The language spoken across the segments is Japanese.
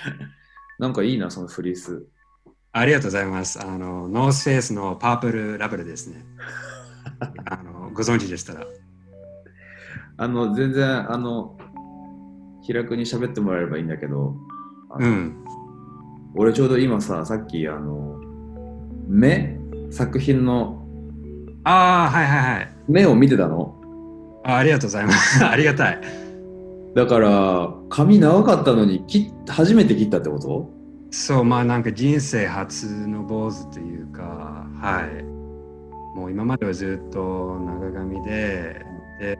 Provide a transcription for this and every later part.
なんかいいな、そのフリース。ありがとうございます。あの、ノースフェイスのパープルラベルですね。あのご存知でしたら。あの、全然、あの、気楽に喋ってもらえればいいんだけど、うん。俺ちょうど今さ、さっき、あの、目？作品のああ、はいはいはい。目を見てたの？あありがとうございます。ありがたい。だから、髪長かったのに切初めて切ったってこと？そう、まあなんか人生初の坊主というか、はい。もう今まではずっと長髪で、で、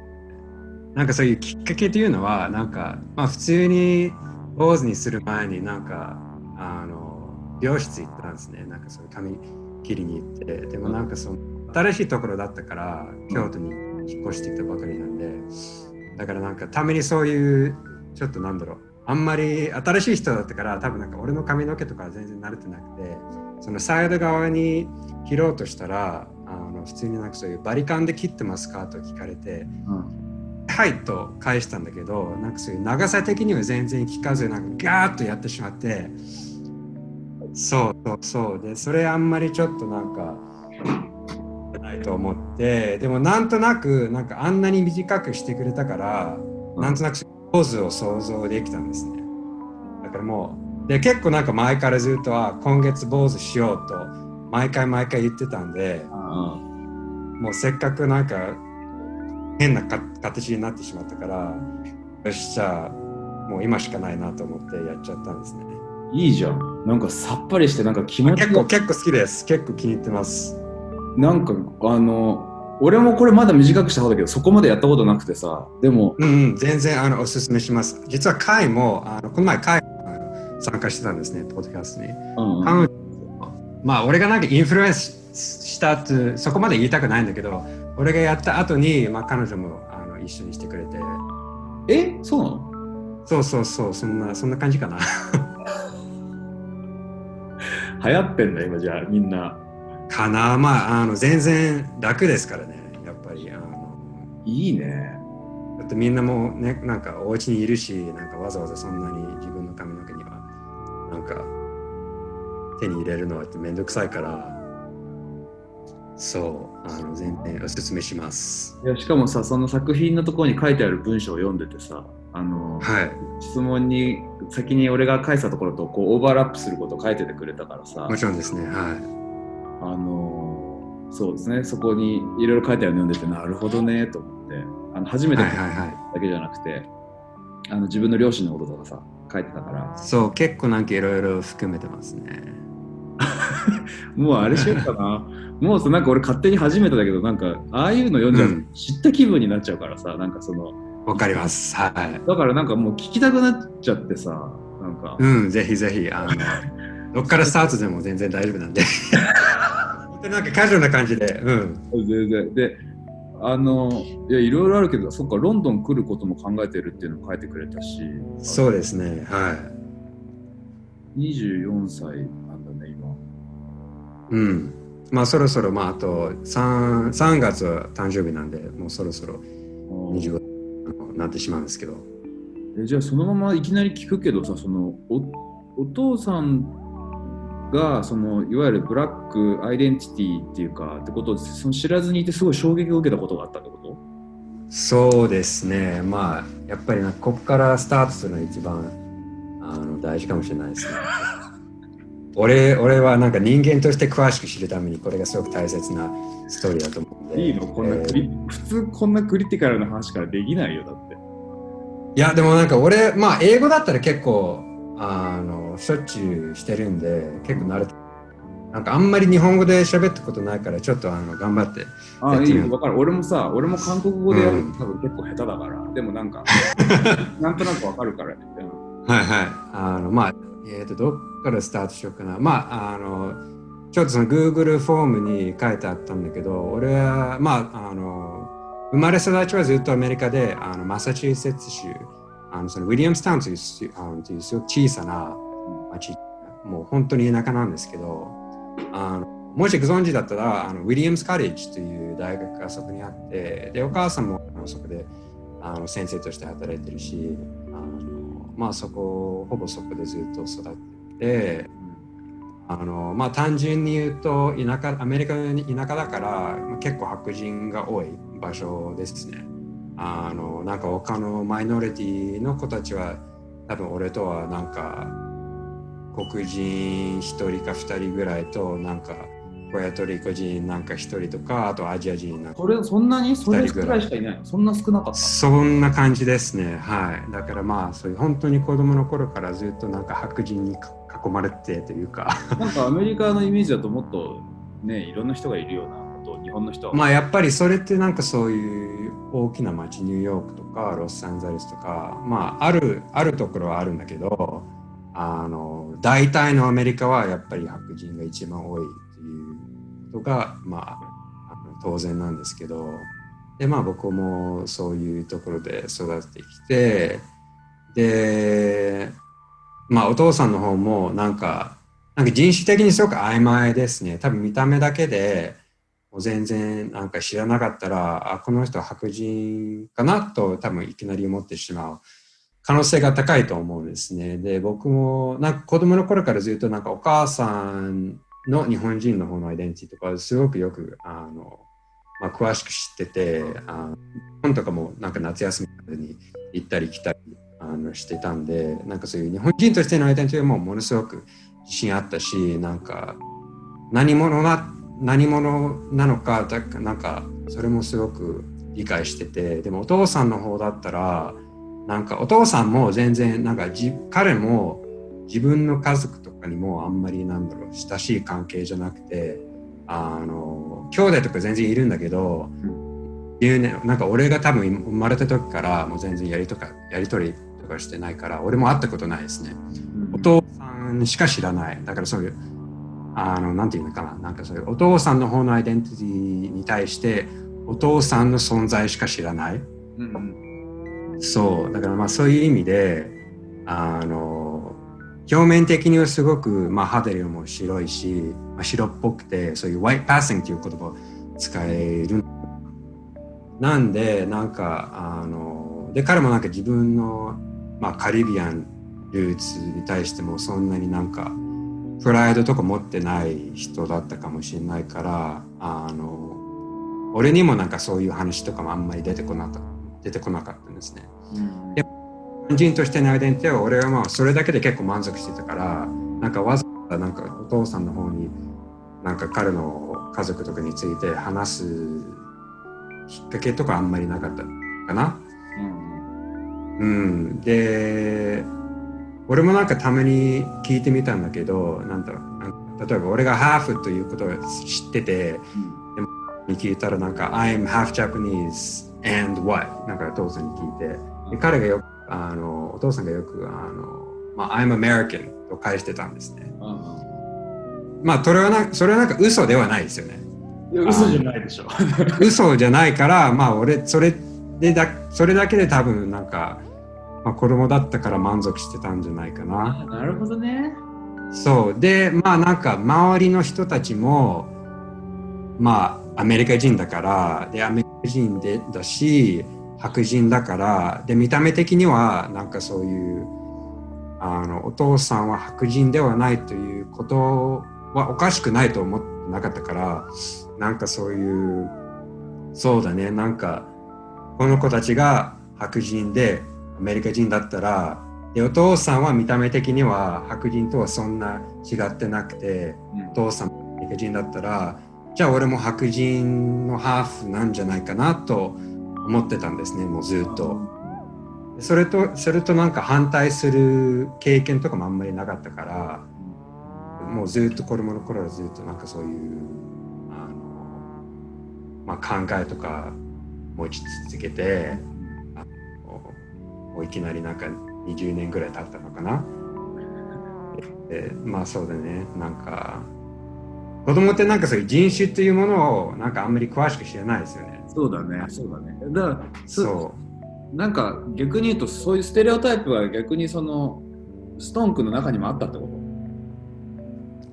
なんかそういうきっかけというのは、なんか、まあ普通に坊主にする前になんか、あの、美容室行ったんですね。なんかそういう髪切りに行って、でもなんかその、新しいところだったから、京都に引っ越してきたばかりなんで、だからなんかためにそういう、ちょっとなんだろう、あんまり新しい人だったから多分なんか俺の髪の毛とか全然慣れてなくてそのサイド側に切ろうとしたらあの普通になんかそういうバリカンで切ってますかと聞かれてうん。はいと返したんだけどなんかそういう長さ的には全然聞かずなんかガーッとやってしまってそうそうそうでそれあんまりちょっとなんかと思ってでもなんとなくなんかあんなに短くしてくれたから、うん。なんとなくポーズを想像できたんですね。だからもうで結構なんか前からずっとは今月坊主しようと毎回毎回言ってたんでもうせっかくなんか変なか形になってしまったからよしじゃあもう今しかないなと思ってやっちゃったんですね。いいじゃん。なんかさっぱりして、なんか気持ちが。結構結構好きです。結構気に入ってますなんか、あの、俺もこれまだ短くした方だけど、そこまでやったことなくてさ、でも、うんうん全然あのおすすめします。実は会もあのこの前会参加してたんですねポッドキャストに。うんうん。まあ俺がなんかインフルエンスしたってそこまで言いたくないんだけど俺がやった後にまあ彼女もあの一緒にしてくれて。え？そうなの？そうそうそうそんなそんな感じかな。流行ってんだ、今じゃあ、みんな。かな。まああの全然楽ですからね。やっぱりあの。いいね。だってみんなもねなんかお家にいるしなんかわざわざそんなに自分の髪の毛にはなんか手に入れるのはってめんどくさいから。そうあの全然おすすめします。いやしかもさ、その作品のところに書いてある文章を読んでてさ、あの、はい。質問に先に俺が返したところとこうオーバーラップすることを書いててくれたからさ。もちろんですね。はいあのそうですね。そこにいろいろ書いてあるの読んでてなるほどねと思って。あの初めてだけじゃなくて、あの自分の両親のこととかさ書いてたから。そう結構なんかいろいろ含めてますね。もうあれしようかな。もうさなんか俺勝手に初めてだけどなんかああいうの読んじゃうとうん。知った気分になっちゃうからさなんかそのわかります。はい。だからなんかもう聞きたくなっちゃってさなんか、うんぜひぜひあの どっからスタートでも全然大丈夫なんでなんかカジュアルな感じで。うん。全然。であのいやいろいろあるけどそっかロンドン来ることも考えてるっていうのも書いてくれたし。そうですね。はい。24歳なんだね今。うん。まあそろそろ、まああと 3, 3月は誕生日なんで、もうそろそろ25になってしまうんですけど。えじゃあそのままいきなり聞くけどさそのおお父さんがそのいわゆるブラックアイデンティティっていうかってことをその知らずにいてすごい衝撃を受けたことがあったってこと？そうですね。まあやっぱりなここからスタートするのが一番あの大事かもしれないですね。俺俺はなんか人間として詳しく知るためにこれがすごく大切なストーリーだと思うんで。いいの？こんなクリ、普通こんなクリティカルな話からできないよだっていやでもなんか俺まあ英語だったら結構あのしょっちゅうしてるんで結構慣れてなんかあんまり日本語で喋ったことないからちょっとあの頑張ってあいい分かる。俺もさ俺も韓国語でやるうん。と多分結構下手だから、でもなんか なんとなく分かるから。ねはいはい。あのまあえー、とどっからスタートしようかな。まああのちょっとその Google フォームに書いてあったんだけど俺はまああの生まれ育ちはずっとアメリカであのマサチューセッツ州あのそのウィリアムスタウンというあのというすごく小さな町。もう本当に田舎なんですけどあのもしご存知だったらあのウィリアムスカレッジという大学がそこにあってでお母さんもあのそこであの先生として働いてるしあのまあそこほぼそこでずっと育っててあのまあ単純に言うと田舎アメリカの田舎だから結構白人が多い場所ですね。あのなんか他のマイノリティの子たちは多分俺とはなんか黒人1人か2人ぐらいとなんかポエトリコ人なんか1人とかあとアジア人なんかそれそんなにそれぐらいしかいないそんな少なかったそんな感じですね。はい。だからまあそういう本当に子供の頃からずっとなんか白人に囲まれてというか。なんかアメリカのイメージだともっとねいろんな人がいるようなこと日本の人は。まあやっぱりそれってなんかそういう大きな街ニューヨークとかロスサンゼルスとかまああるあるところはあるんだけどあの大体のアメリカはやっぱり白人が一番多いっていうことがまあ当然なんですけどでまあ僕もそういうところで育ってきてでまあお父さんの方もなんかなんか人種的にすごく曖昧ですね。多分見た目だけで全然なんか知らなかったらあこの人は白人かなと多分いきなり思ってしまう。可能性が高いと思うんですね。で僕もなんか子供の頃からずっとなんかお母さんの日本人の方のアイデンティティとかすごくよくあの、まあ、詳しく知っててあ本とかもなんか夏休みに行ったり来たりあのしてたんでなんかそういう日本人としてのアイデンティティもものすごく自信あったしなんか何者な何者なのかだなんかそれもすごく理解しててでもお父さんの方だったらなんかお父さんも全然なんかじ彼も自分の家族とかにもあんまりなんだろう親しい関係じゃなくてあの兄弟とか全然いるんだけど、いうね、なんか俺が多分生まれた時からもう全然やりとかやり取りとかしてないから俺も会ったことないですね。お父さんしか知らないだからそういうあのなんていうのかな。なんかそういうお父さんの方のアイデンティティに対してお父さんの存在しか知らない。うんそう。だからまあそういう意味であの表面的にはすごく、まあ、肌色も白いし、まあ、白っぽくてそういう white passing という言葉を使える。なんでなんかあので彼もなんか自分の、まあ、カリビアンルーツに対してもそんなになんかプライドとか持ってない人だったかもしれないからあの俺にもなんかそういう話とかもあんまり出てこなかった出てこなかったんですね。うん日本人としてのアイデンティティは俺はまあそれだけで結構満足してたからなんかわざわざなんかお父さんの方になんか彼の家族とかについて話すきっかけとかあんまりなかったかな。うん、で俺もなんかたまに聞いてみたんだけどなんだろう例えば俺がハーフということを知っててに聞いたらなんか I'm half Japanese and what? なんかお父さんに聞いて。で彼がよくあのお父さんがよくあの、まあ、I'm American と返してたんですね。まあそれはなそれはなんか嘘ではないですよね。いや嘘じゃないでしょ。嘘じゃないからまあ俺それでだそれだけで多分なんか、まあ、子供だったから満足してたんじゃないかな。あなるほどね。そう。でまあなんか周りの人たちもまあアメリカ人だからでアメリカ人でだし白人だからで見た目的にはなんかそういうあのお父さんは白人ではないということはおかしくないと思ってなかったからなんかそういうそうだね。なんかこの子たちが白人でアメリカ人だったらでお父さんは見た目的には白人とはそんな違ってなくてお父さんもアメリカ人だったらじゃあ俺も白人のハーフなんじゃないかなと思ってたんですねもうずっと。それとそれとなんか反対する経験とかもあんまりなかったからもうずっと子供の頃はずっとなんかそういうあの、まあ、考えとか持ち続けてもういきなりなんか20年ぐらい経ったのかな。でまあそうだねなんか子供ってなんかそういう人種っていうものをなんかあんまり詳しく知らないですよね。そうだね。そうだね。だからそそうなんか逆に言うとそういうステレオタイプは逆にそのストーンクの中にもあったってこと？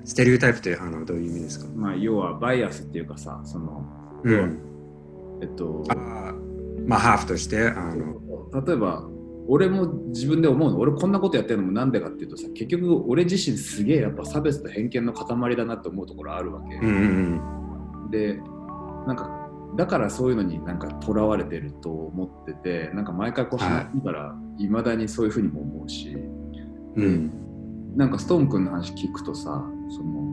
ステレオタイプってあのどういう意味ですか、まあ要はバイアスっていうかさそのうん、えっとあーまあハーフとしてあの例えば俺も自分で思うの。俺こんなことやってるのもなんでかっていうとさ結局俺自身すげえやっぱ差別と偏見の塊だなって思うところあるわけ、うんうんでなんかだからそういうのになんかとらわれてると思っててなんか毎回こう話聞いたらいまだにそういうふうにも思うし。うん。うんなんかストーン君の話聞くとさその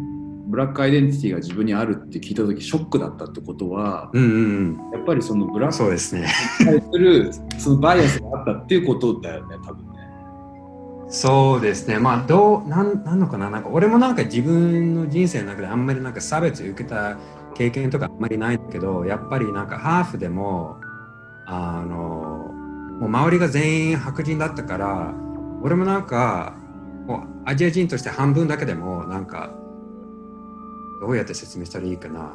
ブラックアイデンティティが自分にあるって聞いた時ショックだったってことはうんうんやっぱりそのブラックそうですね。に対するそのバイアスがあったっていうことだよね多分ね。そうですね。まあ、どう、なん、なんのかな？なんか、俺もなんか自分の人生の中であんまりなんか差別受けた経験とかあんまりないけど、やっぱりなんかハーフでも、あの、もう周りが全員白人だったから、俺もなんか、もうアジア人として半分だけでも、なんか、どうやって説明したらいいかな。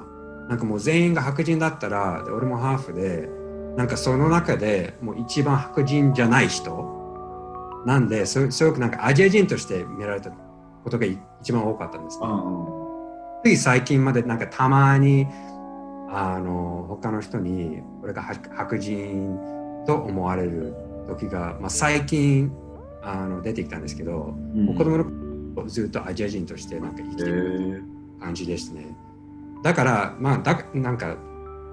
なんかもう全員が白人だったら、で俺もハーフで、なんかその中でもう一番白人じゃない人、なんで、すすごくなんかアジア人として見られたことがい一番多かったんですね。つい最近までなんかたまにあの他の人に俺が白白人と思われる時が、まあ、最近あの出てきたんですけど、うん。子供の頃ずっとアジア人としてなんか生きてる感じですね。だから、まあ、だなんか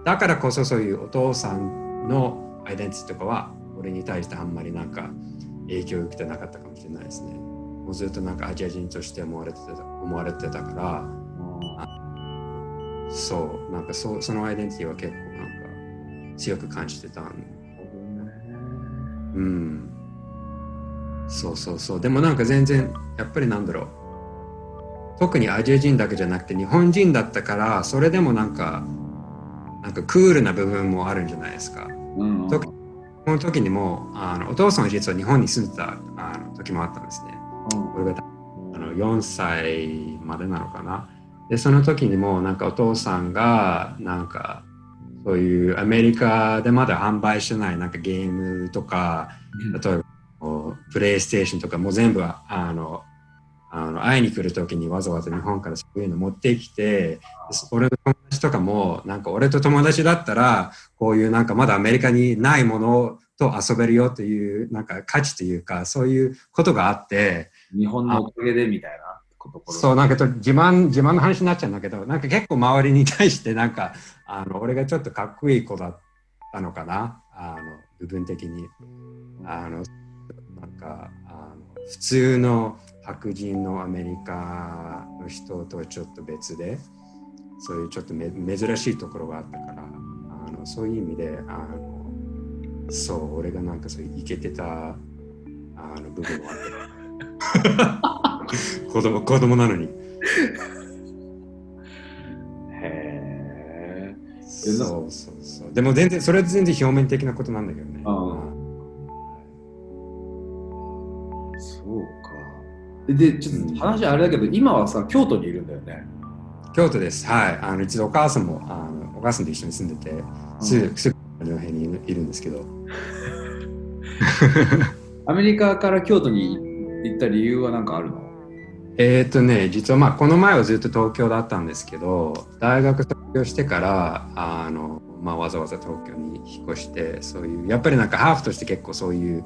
だからこそそういうお父さんのアイデンティティとかは俺に対してあんまりなんか影響を受けてなかったかもしれないですね。もうずっとなんかアジア人として思われてた思われてたから、そう、なんかそうそのアイデンティティは結構なんか強く感じてたんうん。そうそうそう。でもなんか全然、やっぱりなんだろう。特にアジア人だけじゃなくて日本人だったから、それでもなんか、なんかクールな部分もあるんじゃないですか。うん特にこの時にもあのお父さんは実は日本に住んでたあの時もあったんですね。俺があの4歳までなのかな。で、その時にもなんかお父さんがなんかそういうアメリカでまだ販売してないなんかゲームとか、例えばプレイステーションとかもう全部あのあの会いに来る時にわざわざ日本からそういうの持ってきて俺の友達とかもなんか俺と友達だったらこういうなんかまだアメリカにないものと遊べるよというなんか価値というかそういうことがあって日本のおかげでみたいな。そうなんかと自慢自慢の話になっちゃうんだけどなんか結構周りに対してなんかあの俺がちょっとかっこいい子だったのかなあの部分的にあのなんかあの普通の白人のアメリカの人とはちょっと別でそういうちょっとめ珍しいところがあったからあのそういう意味であのそう俺がなんかそういうイケてたあの部分はあって。子供子供なのに。へえ。そうそうそう。でも全然それは全然表面的なことなんだけどね。ああで、ちょっと話あれだけど、今はさ、京都にいるんだよね。京都です。はい。あの一度お母さんもあのお母さんと一緒に住んでてすぐすぐの辺にいるいるんですけど。アメリカから京都に行った理由は何かあるの？えーっとね実はまあこの前はずっと東京だったんですけど大学卒業してからあの、まあ、わざわざ東京に引っ越してそういうやっぱりなんかハーフとして結構そういう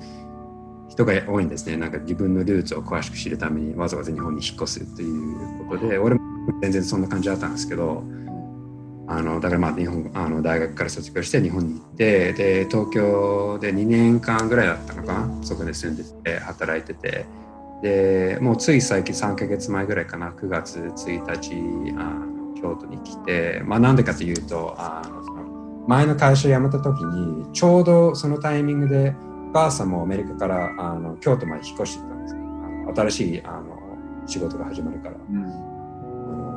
人が多いんですね。なんか自分のルーツを詳しく知るためにわざわざ日本に引っ越すということで俺も全然そんな感じだったんですけどあのだからまあ日本あの大学から卒業して日本に行ってで東京で2年間ぐらいだったのかなそこで住んでて働いてて。でもうつい最近3ヶ月前ぐらいかな9月1日あの京都に来てまあなんでかというとあのその前の会社辞めた時にちょうどそのタイミングでお母さんもアメリカからあの京都まで引っ越してきたんです。ねあの新しいあの仕事が始まるから。うん。あ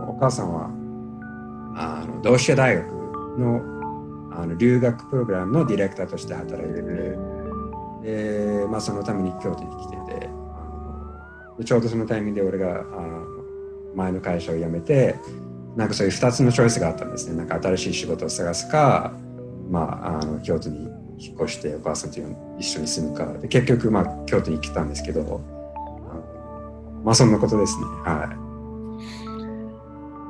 のお母さんはあの同志社大学のあの留学プログラムのディレクターとして働いてて、でまあ、そのために京都に来ててあのでちょうどそのタイミングで俺があの前の会社を辞めてなんかそういう2つのチョイスがあったんですね。なんか新しい仕事を探すか、まあ、あの京都に引っ越してお母さんと一緒に住むかで結局、まあ、京都に来たんですけどまあそんなことですねは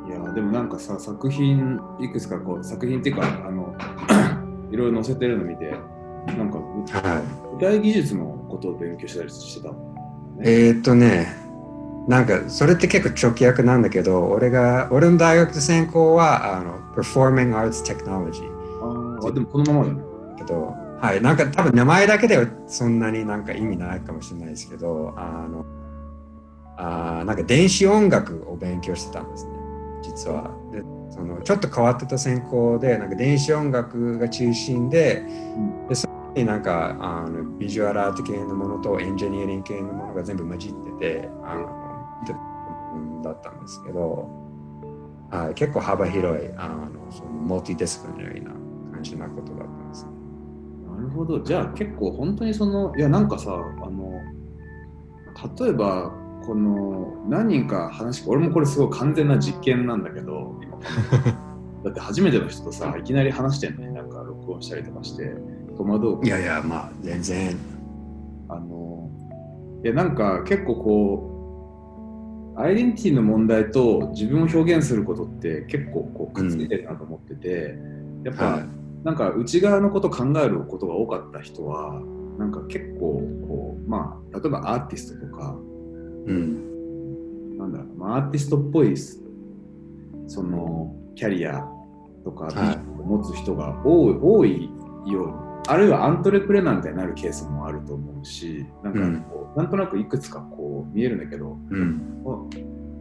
いいやでもなんかさ作品いくつかこう作品っていうかあの いろいろ載せてるの見てなんかはい舞台技術のこことを勉強したりしてたえー、っとね、なんかそれって結構直訳なんだけど、俺が、俺の大学の専攻は、あの、Performing Arts Technology。ああ、でもこのままだね。けど、はい、なんか多分名前だけではそんなになんか意味ないかもしれないですけど、あの、あなんか電子音楽を勉強してたんですね、実は。でそのちょっと変わってた専攻で、なんか電子音楽が中心で、でそこになんかあのビジュアルアート系のものとエンジニアリング系のものが全部混じってて、あのだったんですけど、はい、結構幅広いあのその multidisciplinary な感じなことだったんですね。なるほど。じゃあ結構本当にその、いやなんかさ、あの、例えば、この何人か話俺もこれすごい完全な実験なんだけど だって初めての人とさいきなり話してんのになんか録音したりとかして戸惑う。いやいやまあ全然。あのいやなんか結構こうアイデンティティの問題と自分を表現することって結構こうくっついてるなと思ってて、うん、やっぱ、はい、なんか内側のこと考えることが多かった人はなんか結構こうまあ例えばアーティストとかうん、なんだろう、まあ、アーティストっぽいそのキャリアとかを持つ人が多い,、多いようにあるいはアントレプレナーみたいになるケースもあると思うしなんかこう、うん、なんとなくいくつかこう見えるんだけど、うん、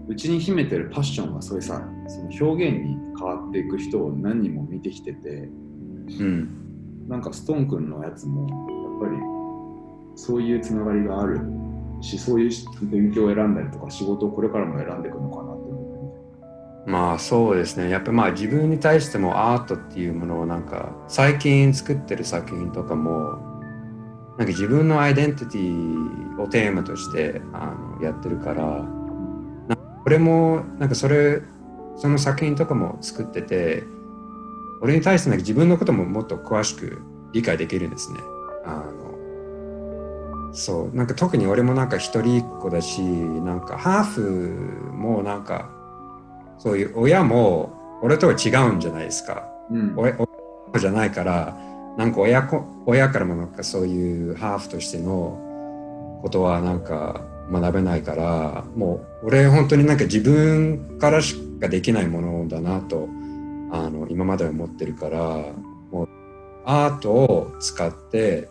うちに秘めてるパッションがそういうさその表現に変わっていく人を何人も見てきてて、うん、なんかストーン君のやつもやっぱりそういうつながりがあるしそういう勉強を選んだりとか仕事をこれからも選んでいくのかなって思ってまあそうですね。やっぱまあ自分に対してもアートっていうものをなんか最近作ってる作品とかもなんか自分のアイデンティティをテーマとしてあのやってるからこれもなんかそれその作品とかも作ってて俺に対してなんか自分のことももっと詳しく理解できるんですね。あのそうなんか特に俺もなんか一人っ子だしなんかハーフもなんかそういう親も俺とは違うんじゃないですか、うん、親じゃないからなんか親子親からもなんかそういうハーフとしてのことはなんか学べないからもう俺本当になんか自分からしかできないものだなとあの今までは思ってるからもうアートを使って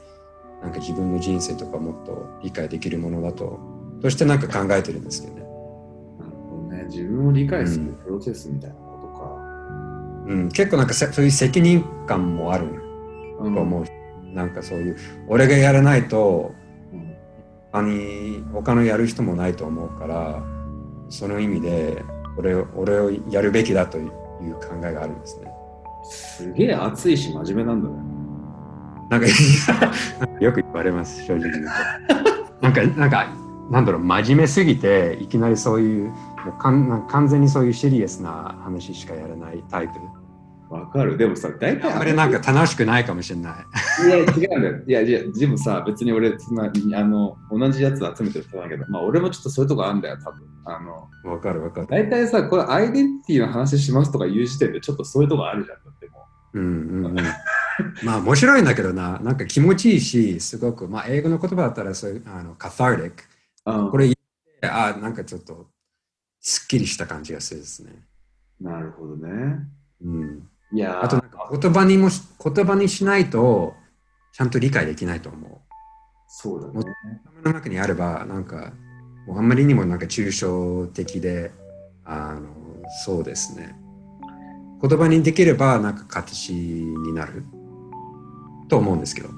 なんか自分の人生とかもっと理解できるものだととしてなんか考えてるんですけどね。なるほどね自分を理解するプロセスみたいなことか。うん、うん、結構なんかそういう責任感もあると思う、うん、なんかそういう俺がやらないと他に他のやる人もないと思うからその意味で俺を俺をやるべきだという考えがあるんですね。すげえ熱いし真面目なんだね。なんか よく言われます、正直言うと。なんか、なんか、なんだろう、真面目すぎて、いきなりそういう、もうかん完全にそういうシリアスな話しかやらないタイプ。わかる。でもさ、大体。あれなんか楽しくないかもしれない。いや、違うんだよ。いや、いや、でもさ、別に俺、そんな、あの、同じやつ集めてる人だけど、まあ、俺もちょっとそういうとこあるんだよ、多分。あの、わかるわかる。大体さ、これアイデンティティの話しますとか言う時点で、ちょっとそういうとこあるじゃん、だってもう。うんうんうん。まあ面白いんだけどな、なんか気持ちいいし、すごく、まあ英語の言葉だったらそういう、あの、カターティック。これ、あなんかちょっと、すっきりした感じがするですね。なるほどね。うん。いやあとなんか言葉にも、言葉にしないと、ちゃんと理解できないと思う。そうだね。頭の中にあれば、なんか、もうあんまりにもなんか抽象的で、あの、そうですね。言葉にできれば、なんか形になる。と思うんですけど。